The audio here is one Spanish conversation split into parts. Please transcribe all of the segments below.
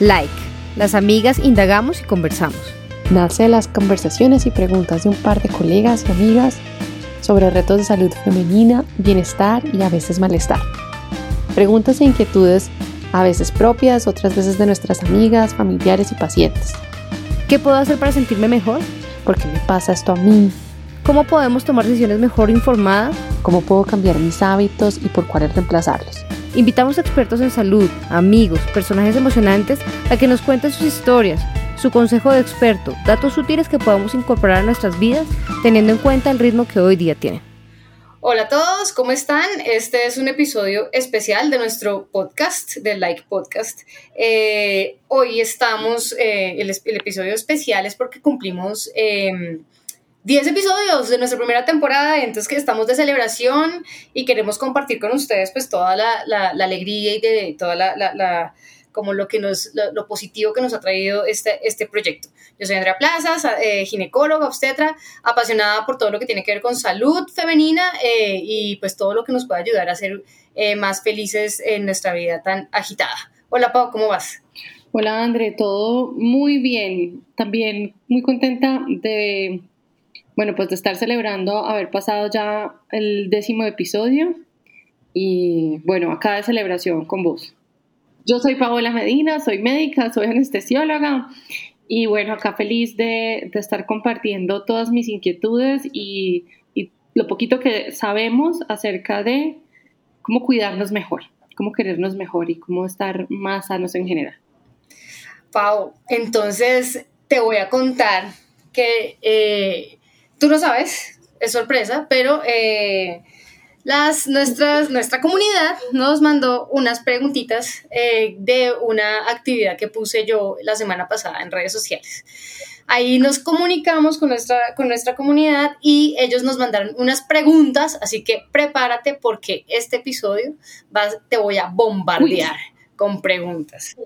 Like. Las amigas indagamos y conversamos. Nace de las conversaciones y preguntas de un par de colegas y amigas sobre retos de salud femenina, bienestar y a veces malestar. Preguntas e inquietudes a veces propias, otras veces de nuestras amigas, familiares y pacientes. ¿Qué puedo hacer para sentirme mejor? ¿Por qué me pasa esto a mí? ¿Cómo podemos tomar decisiones mejor informadas? ¿Cómo puedo cambiar mis hábitos y por cuáles reemplazarlos? Invitamos a expertos en salud, amigos, personajes emocionantes a que nos cuenten sus historias, su consejo de experto, datos útiles que podamos incorporar a nuestras vidas teniendo en cuenta el ritmo que hoy día tiene. Hola a todos, ¿cómo están? Este es un episodio especial de nuestro podcast, del Like Podcast. Eh, hoy estamos, eh, el, episodio especial es porque cumplimos... 10 episodios de nuestra primera temporada, entonces que estamos de celebración y queremos compartir con ustedes pues toda la, la, alegría y de toda la, la, como lo que nos, lo, positivo que nos ha traído este, este proyecto. Yo soy Andrea Plazas, eh, ginecóloga, obstetra, apasionada por todo lo que tiene que ver con salud femenina eh, y pues todo lo que nos puede ayudar a ser eh, más felices en nuestra vida tan agitada. Hola Pau, ¿cómo vas? Hola André, todo muy bien. También muy contenta de bueno, pues de estar celebrando haber pasado ya el décimo episodio y bueno, acá de celebración con vos. Yo soy Paola Medina, soy médica, soy anestesióloga y bueno, acá feliz de, estar compartiendo todas mis inquietudes y, y, lo poquito que sabemos acerca de cómo cuidarnos mejor, cómo querernos mejor y cómo estar más sanos en general. Pau, entonces te voy a contar que eh, Tú no sabes, es sorpresa, pero eh, las, nuestras, nuestra comunidad nos mandó unas preguntitas eh, de una actividad que puse yo la semana pasada en redes sociales. Ahí nos comunicamos con nuestra, con nuestra comunidad y ellos nos mandaron unas preguntas, así que prepárate porque este episodio te voy a bombardear con preguntas.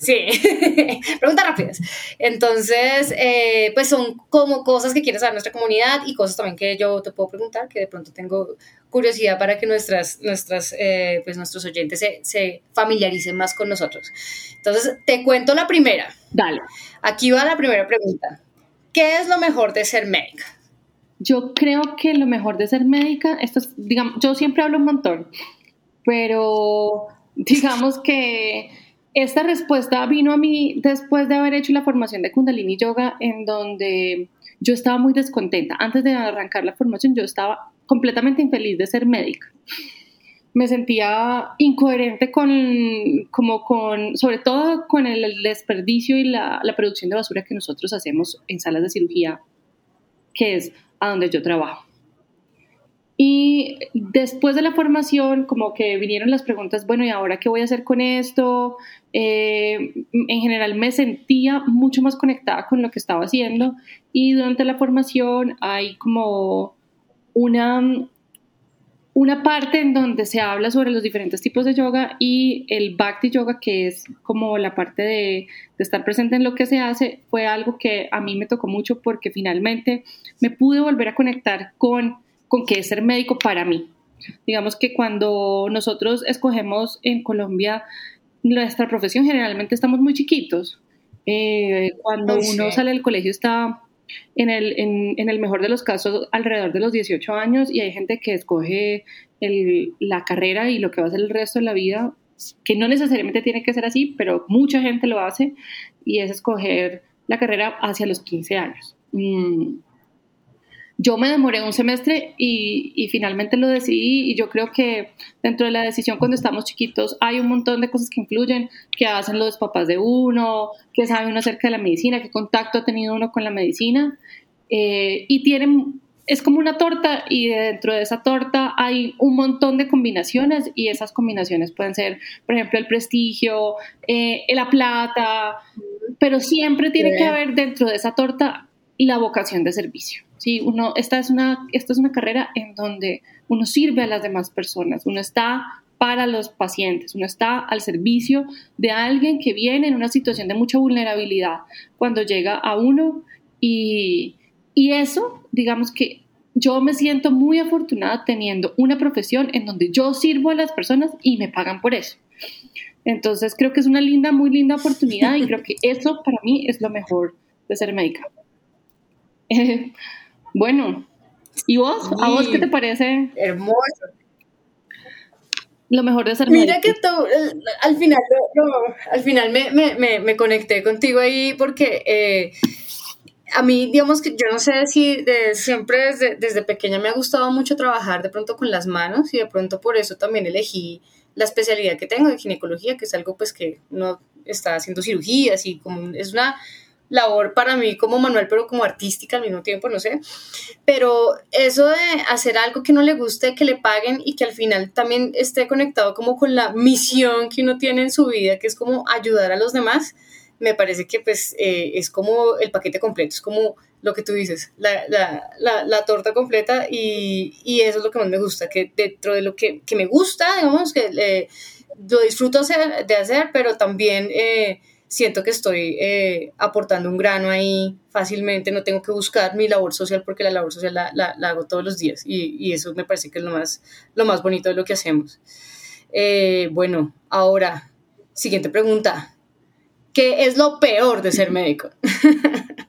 Sí, preguntas rápidas. Entonces, eh, pues son como cosas que quiere saber nuestra comunidad y cosas también que yo te puedo preguntar, que de pronto tengo curiosidad para que nuestras, nuestras, eh, pues nuestros oyentes se, se, familiaricen más con nosotros. Entonces, te cuento la primera. Dale. Aquí va la primera pregunta. ¿Qué es lo mejor de ser médica? Yo creo que lo mejor de ser médica, esto digamos, yo siempre hablo un montón, pero digamos que esta respuesta vino a mí después de haber hecho la formación de Kundalini Yoga, en donde yo estaba muy descontenta. Antes de arrancar la formación, yo estaba completamente infeliz de ser médica. Me sentía incoherente con, como con, sobre todo con el desperdicio y la, la producción de basura que nosotros hacemos en salas de cirugía, que es a donde yo trabajo. Y después de la formación, como que vinieron las preguntas, bueno, ¿y ahora qué voy a hacer con esto? Eh, en general me sentía mucho más conectada con lo que estaba haciendo y durante la formación hay como una, una parte en donde se habla sobre los diferentes tipos de yoga y el Bhakti Yoga, que es como la parte de, de estar presente en lo que se hace, fue algo que a mí me tocó mucho porque finalmente me pude volver a conectar con con qué es ser médico para mí. Digamos que cuando nosotros escogemos en Colombia nuestra profesión, generalmente estamos muy chiquitos. Eh, cuando uno sale del colegio está en el, en, el, mejor de los casos alrededor de los 18 años y hay gente que escoge la carrera y lo que va a hacer el resto de la vida, que no necesariamente tiene que ser así, pero mucha gente lo hace y es escoger la carrera hacia los 15 años. Mm, yo me demoré un semestre y, finalmente lo decidí y yo creo que dentro de la decisión cuando estamos chiquitos hay un montón de cosas que influyen, que hacen los papás de uno, que sabe uno acerca de la medicina, qué contacto ha tenido uno con la medicina eh, y tienen, es como una torta y dentro de esa torta hay un montón de combinaciones y esas combinaciones pueden ser, por ejemplo, el prestigio, eh, la plata, pero siempre tiene que haber dentro de esa torta la vocación de servicio. ¿Sí? Uno, esta, es una, esta es una carrera en donde uno sirve a las demás personas, uno está para los pacientes, uno está al servicio de alguien que viene en una situación de mucha vulnerabilidad cuando llega a uno y, y eso, digamos que yo me siento muy afortunada teniendo una profesión en donde yo sirvo a las personas y me pagan por eso. Entonces creo que es una linda, muy linda oportunidad y creo que eso para mí es lo mejor de ser médica. bueno, ¿y vos? ¿A vos qué te parece? Hermoso. Lo mejor de ser. Mira que tú, al final, al final me, conecté contigo ahí porque eh, a mí, digamos que yo no sé si siempre desde, desde pequeña me ha gustado mucho trabajar de pronto con las manos y de pronto por eso también elegí la especialidad que tengo de ginecología, que es algo pues que no está haciendo cirugías y como es una labor para mí como manual, pero como artística al mismo tiempo, no sé. Pero eso de hacer algo que no le guste, que le paguen y que al final también esté conectado como con la misión que uno tiene en su vida, que es como ayudar a los demás, me parece que pues eh, es como el paquete completo, es como lo que tú dices, la, la, la, la torta completa y, y, eso es lo que más me gusta, que dentro de lo que, que me gusta, digamos, que eh, lo disfruto hacer, de hacer, pero también eh, siento que estoy eh, aportando un grano ahí fácilmente, no tengo que buscar mi labor social porque la labor social la, la, hago todos los días y, y, eso me parece que es lo más, lo más bonito de lo que hacemos. bueno, ahora, siguiente pregunta. ¿Qué es lo peor de ser médico?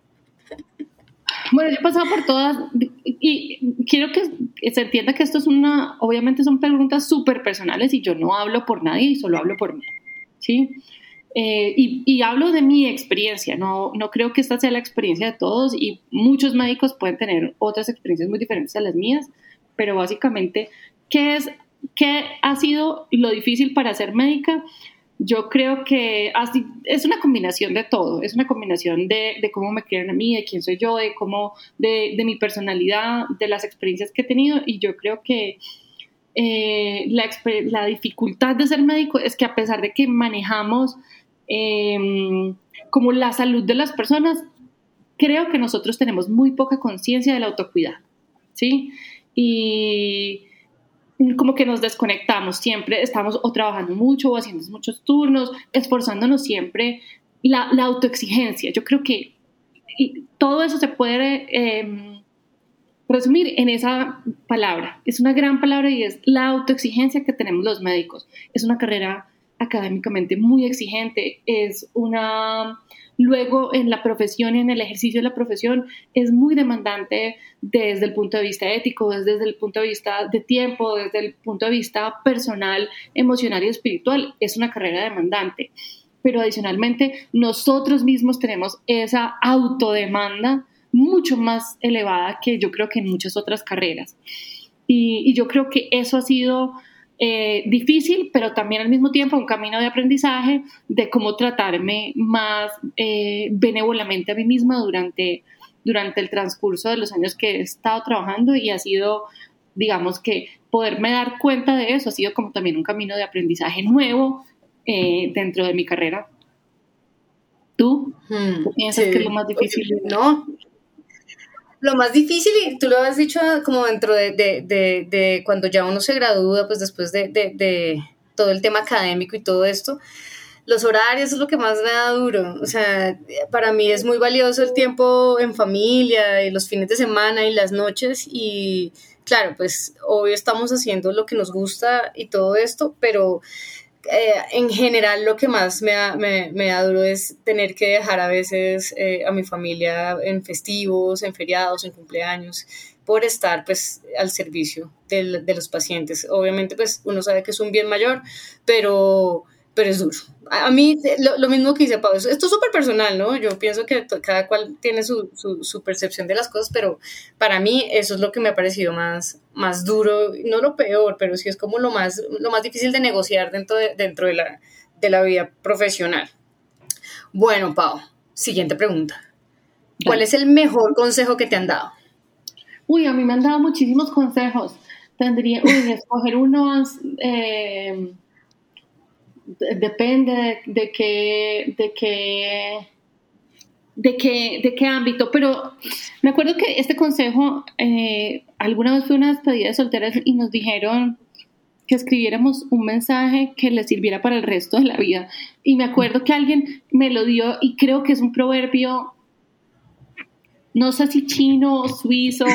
Bueno, yo he pasado por todas y quiero que se entienda que esto es una, obviamente son preguntas súper personales y yo no hablo por nadie y solo hablo por mí, ¿sí? Eh, y, y, hablo de mi experiencia, no, no creo que esta sea la experiencia de todos y muchos médicos pueden tener otras experiencias muy diferentes a las mías, pero básicamente, ¿qué, es, qué ha sido lo difícil para ser médica? yo creo que así, es una combinación de todo, es una combinación de, de, cómo me quieren a mí, de quién soy yo, de cómo, de, de mi personalidad, de las experiencias que he tenido y yo creo que eh, la, la, dificultad de ser médico es que a pesar de que manejamos em, como la salud de las personas, creo que nosotros tenemos muy poca conciencia del autocuidado, ¿sí? Y como que nos desconectamos, siempre estamos o trabajando mucho o haciendo muchos turnos, esforzándonos siempre, la, autoexigencia, yo creo que todo eso se puede em, resumir en esa palabra, es una gran palabra y es la autoexigencia que tenemos los médicos, es una carrera académicamente muy exigente, es una Luego, en la profesión, en el ejercicio de la profesión, es muy demandante desde el punto de vista ético, desde el punto de vista de tiempo, desde el punto de vista personal, emocional y espiritual. Es una carrera demandante. Pero adicionalmente, nosotros mismos tenemos esa autodemanda mucho más elevada que yo creo que en muchas otras carreras. Y, y yo creo que eso ha sido eh, difícil, pero también al mismo tiempo un camino de aprendizaje de cómo tratarme más eh, benévolamente a mí misma durante, durante el transcurso de los años que he estado trabajando y ha sido, digamos que, poderme dar cuenta de eso ha sido como también un camino de aprendizaje nuevo eh, dentro de mi carrera. ¿Tú? Hmm, piensas que es lo más difícil? No, lo más difícil, y tú lo has dicho como dentro de, de, de, cuando ya uno se gradúa, pues después de, todo el tema académico y todo esto, los horarios es lo que más me da duro. O sea, para mí es muy valioso el tiempo en familia y los fines de semana y las noches y claro, pues hoy estamos haciendo lo que nos gusta y todo esto, pero eh, en general lo que más me da, me, da, duro es tener que dejar a veces eh, a mi familia en festivos, en feriados, en cumpleaños, por estar pues al servicio de, de los pacientes. Obviamente pues uno sabe que es un bien mayor, pero pero es duro. A, mí, lo, mismo que dice Pablo, esto es súper personal, ¿no? Yo pienso que cada cual tiene su, su, percepción de las cosas, pero para mí eso es lo que me ha parecido más, más duro, no lo peor, pero sí es como lo más, lo más difícil de negociar dentro de, dentro de, la, de la vida profesional. Bueno, Pau, siguiente pregunta. ¿Cuál es el mejor consejo que te han dado? Uy, a mí me han dado muchísimos consejos. Tendría, uy, escoger unos... Eh, depende de, qué, de qué, de qué, de qué ámbito, pero me acuerdo que este consejo, eh, alguna vez fue una despedida de solteras y nos dijeron que escribiéramos un mensaje que le sirviera para el resto de la vida. Y me acuerdo que alguien me lo dio y creo que es un proverbio, no sé si chino suizo,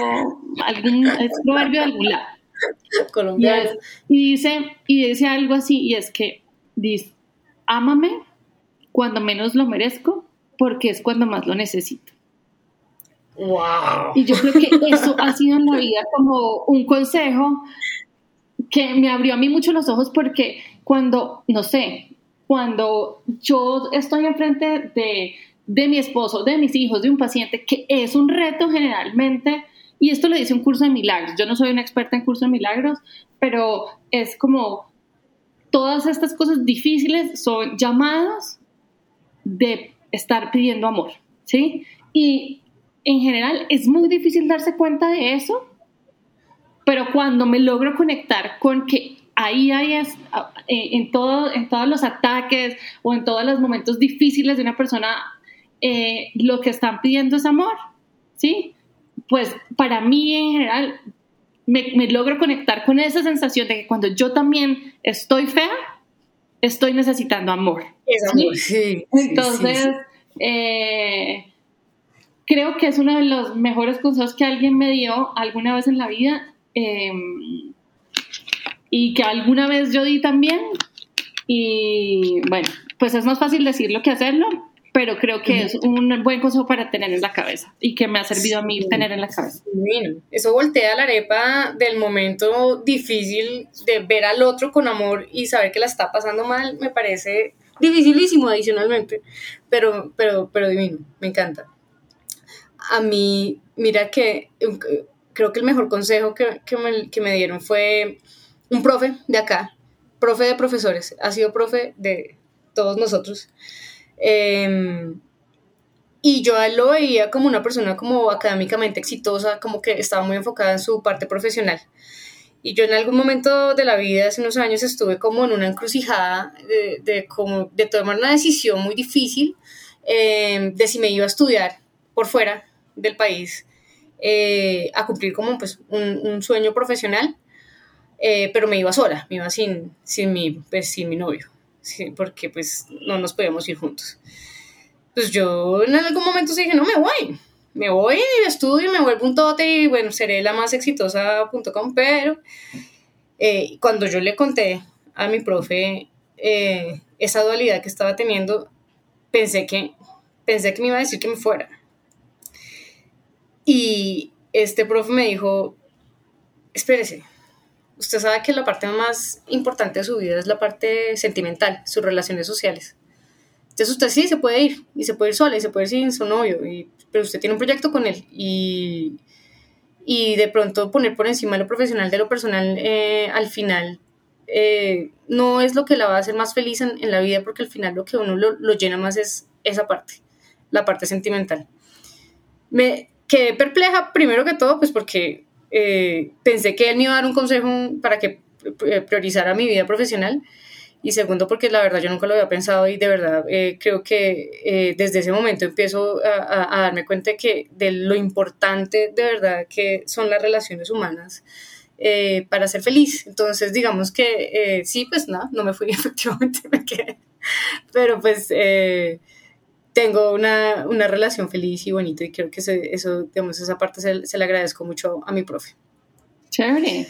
algún, es proverbio de algún lado. Colombiano. y dice, y dice algo así, y es que dice, ámame cuando menos lo merezco, porque es cuando más lo necesito. Wow. Y yo creo que eso ha sido en la vida como un consejo que me abrió a mí mucho los ojos porque cuando, no sé, cuando yo estoy enfrente de, de mi esposo, de mis hijos, de un paciente, que es un reto generalmente, y esto lo dice un curso de milagros, yo no soy una experta en curso de milagros, pero es como todas estas cosas difíciles son llamadas de estar pidiendo amor, ¿sí? Y en general es muy difícil darse cuenta de eso, pero cuando me logro conectar con que ahí hay eh, en, todo, todos los ataques o en todos los momentos difíciles de una persona, eh, lo que están pidiendo es amor, ¿sí? Pues para mí en general me, logro conectar con esa sensación de que cuando yo también estoy fea, estoy necesitando amor. Es amor, sí. Entonces, eh, creo que es uno de los mejores consejos que alguien me dio alguna vez en la vida em, y que alguna vez yo di también. Y bueno, pues es más fácil decirlo que hacerlo, pero creo que es un buen consejo para tener en la cabeza y que me ha servido a mí tener en la cabeza. Bueno, eso voltea la arepa del momento difícil de ver al otro con amor y saber que la está pasando mal, me parece dificilísimo adicionalmente, pero, pero, pero divino, me encanta. A mí, mira que eh, creo que el mejor consejo que, que, me, que me dieron fue un profe de acá, profe de profesores, ha sido profe de todos nosotros. Em, y yo lo veía como una persona como académicamente exitosa, como que estaba muy enfocada en su parte profesional. Y yo en algún momento de la vida, hace unos años, estuve como en una encrucijada de, de, como, de tomar una decisión muy difícil em, de si me iba a estudiar por fuera del país eh, a cumplir como pues, un, un sueño profesional, eh, pero me iba sola, me iba sin, sin, mi, pues, sin mi novio porque pues no nos podíamos ir juntos. Pues yo en algún momento dije, no, me voy, me voy y estudio y me vuelvo un tote y bueno, seré la más exitosa.com, pero eh, cuando yo le conté a mi profe eh, esa dualidad que estaba teniendo, pensé que, pensé que me iba a decir que me fuera. Y este profe me dijo, espérese, usted sabe que la parte más importante de su vida es la parte sentimental, sus relaciones sociales. Entonces usted sí se puede ir, y se puede ir sola, y se puede ir sin su novio, pero usted tiene un proyecto con él, y, y de pronto poner por encima lo profesional de lo personal eh, al final eh, no es lo que la va a hacer más feliz en, en la vida, porque al final lo que uno lo, lo, llena más es esa parte, la parte sentimental. Me quedé perpleja primero que todo, pues porque eh, pensé que él me iba a dar un consejo para que eh, priorizara mi vida profesional y segundo porque la verdad yo nunca lo había pensado y de verdad eh, creo que desde ese momento empiezo a, darme cuenta que de lo importante de verdad que son las relaciones humanas para ser feliz. Entonces digamos que sí, pues nada, no, no me fui efectivamente, me quedé. Pero pues tengo una, una, relación feliz y bonita y creo que eso, digamos, esa parte se, se, le agradezco mucho a mi profe. Chévere.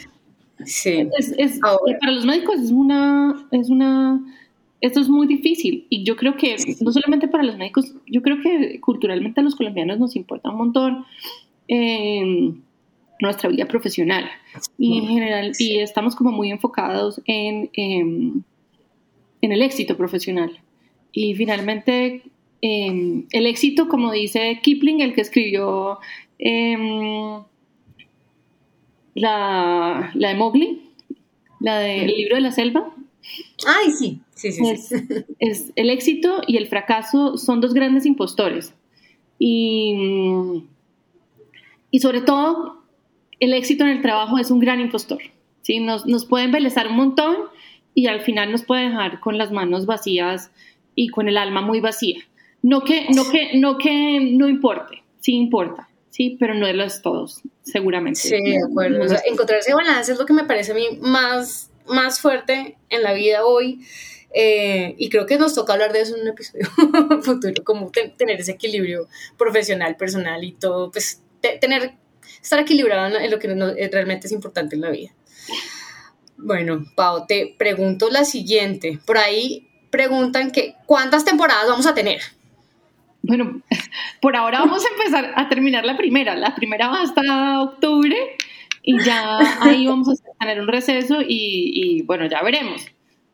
Sí. Es, es, para los médicos es una, es una, esto es muy difícil y yo creo que no solamente para los médicos, yo creo que culturalmente a los colombianos nos importa un montón eh, nuestra vida profesional y en general, y estamos como muy enfocados en, en, en el éxito profesional. Y finalmente eh, el éxito, como dice Kipling, el que escribió eh, la, la, de Mowgli, la del libro de la selva. Ay, sí, sí, sí. Es, es, el éxito y el fracaso son dos grandes impostores. Y, y sobre todo, el éxito en el trabajo es un gran impostor. ¿sí? Nos, nos puede embelezar un montón y al final nos puede dejar con las manos vacías y con el alma muy vacía. No que no, que, no, que no importe, sí importa, sí, pero no de los todos, seguramente. Sí, de acuerdo. O sea, encontrar ese balance es lo que me parece a mí más, más fuerte en la vida hoy. Eh, y creo que nos toca hablar de eso en un episodio futuro, como tener ese equilibrio profesional, personal y todo, pues tener, estar equilibrado en lo que eh, realmente es importante en la vida. Bueno, Pau, te pregunto la siguiente. Por ahí preguntan que cuántas temporadas vamos a tener. Bueno, por ahora vamos a empezar a terminar la primera. La primera va hasta octubre y ya ahí vamos a tener un receso y, bueno, ya veremos.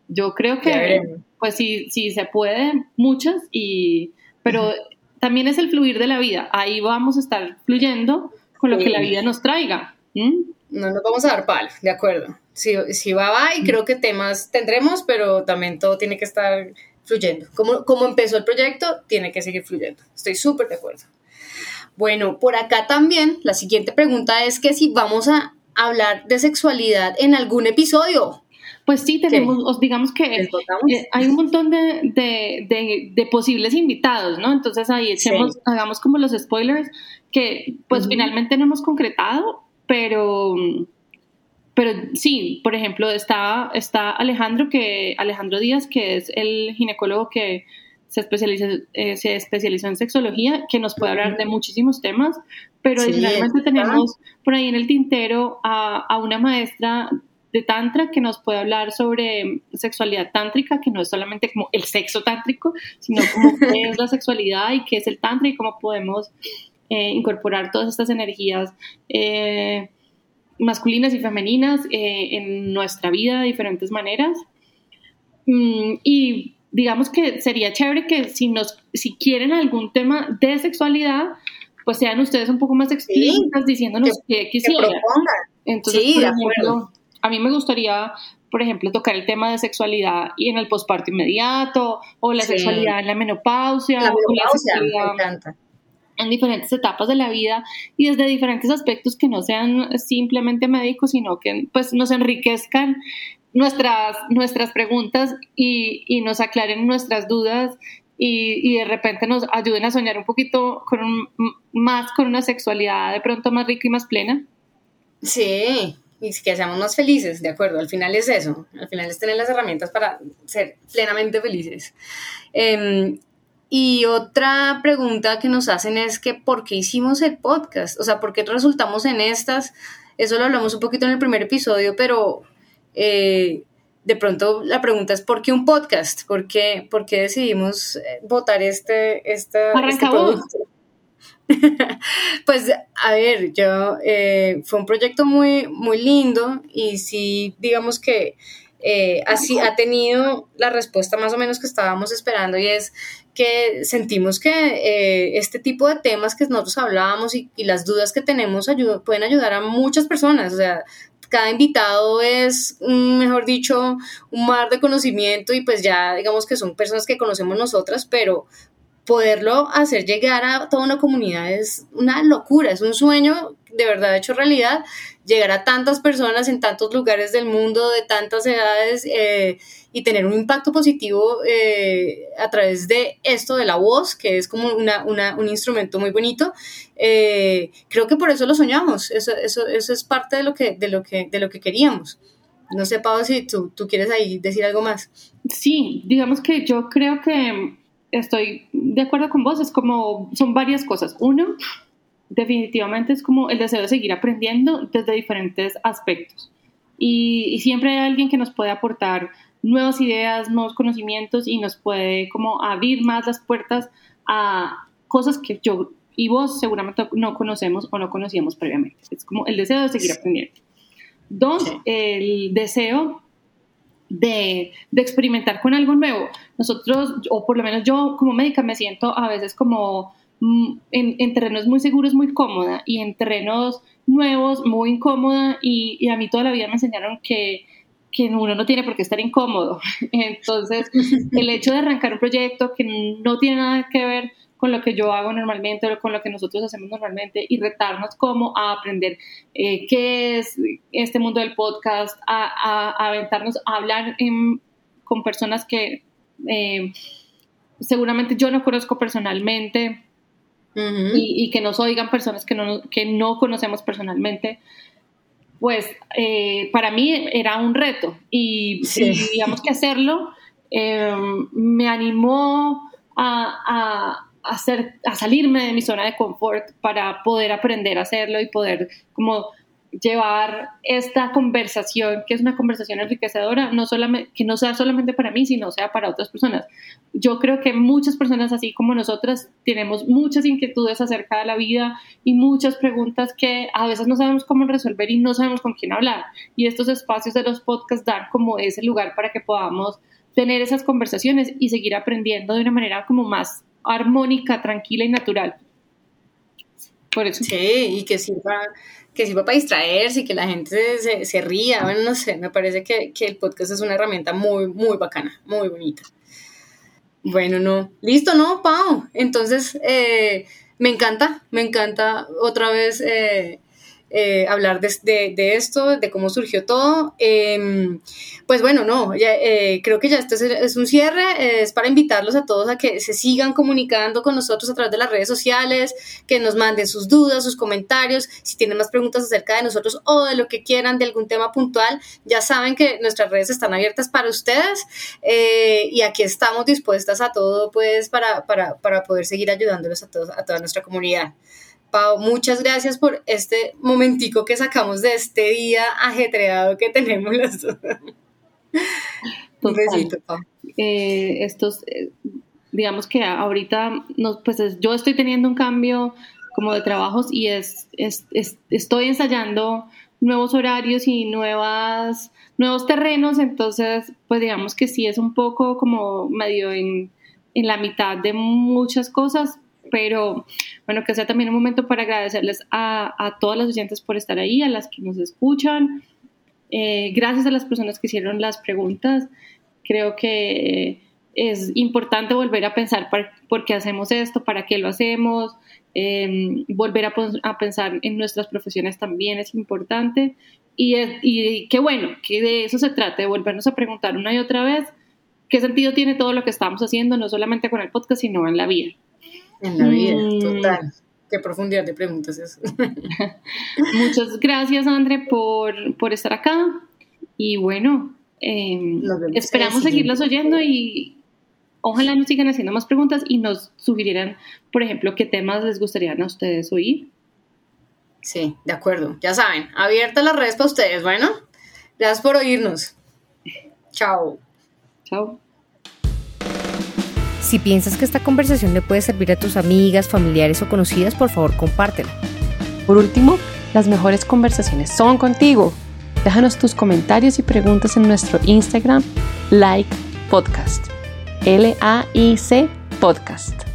Yo creo que, pues sí, sí se puede, muchas, y, pero también es el fluir de la vida. Ahí vamos a estar fluyendo con lo que la vida nos traiga. No nos vamos a dar palo, de acuerdo. Si, si va, va, y creo que temas tendremos, pero también todo tiene que estar fluyendo. Como, como empezó el proyecto, tiene que seguir fluyendo. Estoy súper de acuerdo. Bueno, por acá también la siguiente pregunta es que si vamos a hablar de sexualidad en algún episodio. Pues sí, tenemos, digamos que eh, hay un montón de, posibles invitados, ¿no? Entonces ahí echemos, hagamos como los spoilers que pues finalmente no hemos concretado, pero, pero sí, por ejemplo, está, está Alejandro, que, Alejandro Díaz, que es el ginecólogo que se especializó, eh, se especializó en sexología, que nos puede hablar de muchísimos temas, pero adicionalmente tenemos por ahí en el tintero a, una maestra de Tantra que nos puede hablar sobre sexualidad tántrica, que no es solamente como el sexo tántrico, sino como qué es la sexualidad y qué es el Tantra y cómo podemos eh, incorporar todas estas energías eh, masculinas y femeninas en nuestra vida de diferentes maneras. Mm, y digamos que sería chévere que si, nos, si quieren algún tema de sexualidad, pues sean ustedes un poco más explícitas diciéndonos qué quisieran. Entonces, sí, por ejemplo, a mí me gustaría, por ejemplo, tocar el tema de sexualidad y en el posparto inmediato, o la sexualidad en la menopausia, la menopausia me encanta. En diferentes etapas de la vida y desde diferentes aspectos que no sean simplemente médicos, sino que pues nos enriquezcan nuestras, nuestras preguntas y, y nos aclaren nuestras dudas y, y, de repente nos ayuden a soñar un poquito con un, más con una sexualidad de pronto más rica y más plena. Sí, y que seamos más felices, de acuerdo, al final es eso, al final es tener las herramientas para ser plenamente felices. Em, y otra pregunta que nos hacen es que ¿por qué hicimos el podcast? O sea, ¿por qué resultamos en estas? Eso lo hablamos un poquito en el primer episodio, pero eh, de pronto la pregunta es ¿por qué un podcast? ¿Por qué, por qué decidimos eh, votar este, este, este producto? pues a ver, yo eh, fue un proyecto muy, muy lindo y sí, digamos que así ha tenido la respuesta más o menos que estábamos esperando y es que sentimos que este tipo de temas que nosotros hablábamos y, las dudas que tenemos pueden ayudar a muchas personas. O sea, cada invitado es, mejor dicho, un mar de conocimiento y pues ya digamos que son personas que conocemos nosotras, pero poderlo hacer llegar a toda una comunidad es una locura, es un sueño de verdad hecho realidad, llegar a tantas personas en tantos lugares del mundo, de tantas edades. Eh, y tener un impacto positivo eh, a través de esto de la voz, que es como una, una, un instrumento muy bonito. Eh, creo que por eso lo soñamos, eso, eso, eso es parte de lo, que, de, lo que, de lo que queríamos. No sé, Pau, si tú, tú quieres ahí decir algo más. Sí, digamos que yo creo que estoy de acuerdo con vos, es como, son varias cosas. Uno, definitivamente es como el deseo de seguir aprendiendo desde diferentes aspectos. Y, y, siempre hay alguien que nos puede aportar nuevas ideas, nuevos conocimientos y nos puede como abrir más las puertas a cosas que yo y vos seguramente no conocemos o no conocíamos previamente. Es como el deseo de seguir aprendiendo. Dos, el deseo de, de, experimentar con algo nuevo. Nosotros, o por lo menos yo como médica me siento a veces como mm, en, en terrenos muy seguros, muy cómoda y en terrenos nuevos, muy incómoda y, y a mí toda la vida me enseñaron que que uno no tiene por qué estar incómodo. Entonces, el hecho de arrancar un proyecto que no tiene nada que ver con lo que yo hago normalmente o con lo que nosotros hacemos normalmente y retarnos cómo a aprender eh, qué es este mundo del podcast, a, aventarnos a hablar con personas que eh, seguramente yo no conozco personalmente y, que nos oigan personas que no, que no conocemos personalmente pues eh, para mí era un reto y, digamos que hacerlo me animó a, hacer, a salirme de mi zona de confort para poder aprender a hacerlo y poder como llevar esta conversación, que es una conversación enriquecedora, no solamente, que no sea solamente para mí, sino sea para otras personas. Yo creo que muchas personas, así como nosotras, tenemos muchas inquietudes acerca de la vida y muchas preguntas que a veces no sabemos cómo resolver y no sabemos con quién hablar. Y estos espacios de los podcasts dan como ese lugar para que podamos tener esas conversaciones y seguir aprendiendo de una manera como más armónica, tranquila y natural. Por eso. Sí, y que sirva, que sirva para distraerse y que la gente se, se ría. Bueno, no sé, me parece que, que, el podcast es una herramienta muy, muy bacana, muy bonita. Bueno, no. Listo, ¿no, Pau? Entonces, eh, me encanta, me encanta otra vez eh, eh, hablar de, de, esto, de cómo surgió todo. Em, pues bueno, no, eh, creo que ya esto es, un cierre, es para invitarlos a todos a que se sigan comunicando con nosotros a través de las redes sociales, que nos manden sus dudas, sus comentarios, si tienen más preguntas acerca de nosotros o de lo que quieran, de algún tema puntual, ya saben que nuestras redes están abiertas para ustedes eh, y aquí estamos dispuestas a todo, pues, para, para, para poder seguir ayudándolos a, todos, a toda nuestra comunidad. Pau, muchas gracias por este momentico que sacamos de este día ajetreado que tenemos las dos. Un besito, Pau. Eh, estos, eh, digamos que ahorita nos, pues yo estoy teniendo un cambio como de trabajos y es, es, estoy ensayando nuevos horarios y nuevas, nuevos terrenos, entonces pues digamos que sí es un poco como medio en, en la mitad de muchas cosas, pero bueno, que sea también un momento para agradecerles a, a todas las oyentes por estar ahí, a las que nos escuchan. Eh, gracias a las personas que hicieron las preguntas. Creo que es importante volver a pensar por, qué hacemos esto, para qué lo hacemos, em, volver a, a, pensar en nuestras profesiones también es importante. Y, y qué bueno, que de eso se trate, de volvernos a preguntar una y otra vez qué sentido tiene todo lo que estamos haciendo, no solamente con el podcast, sino en la vida en la vida, mm. total. Qué profundidad de preguntas eso. Muchas gracias, André, por, por estar acá. Y bueno, em, esperamos seguirlos oyendo y ojalá nos sigan haciendo más preguntas y nos sugirieran, por ejemplo, qué temas les gustaría a ustedes oír. Sí, de acuerdo. Ya saben, abiertas las redes para ustedes. Bueno, gracias por oírnos. Chao. Chao. Si piensas que esta conversación le puede servir a tus amigas, familiares o conocidas, por favor compártela. Por último, las mejores conversaciones son contigo. Déjanos tus comentarios y preguntas en nuestro Instagram, like podcast. L-A-I-C podcast.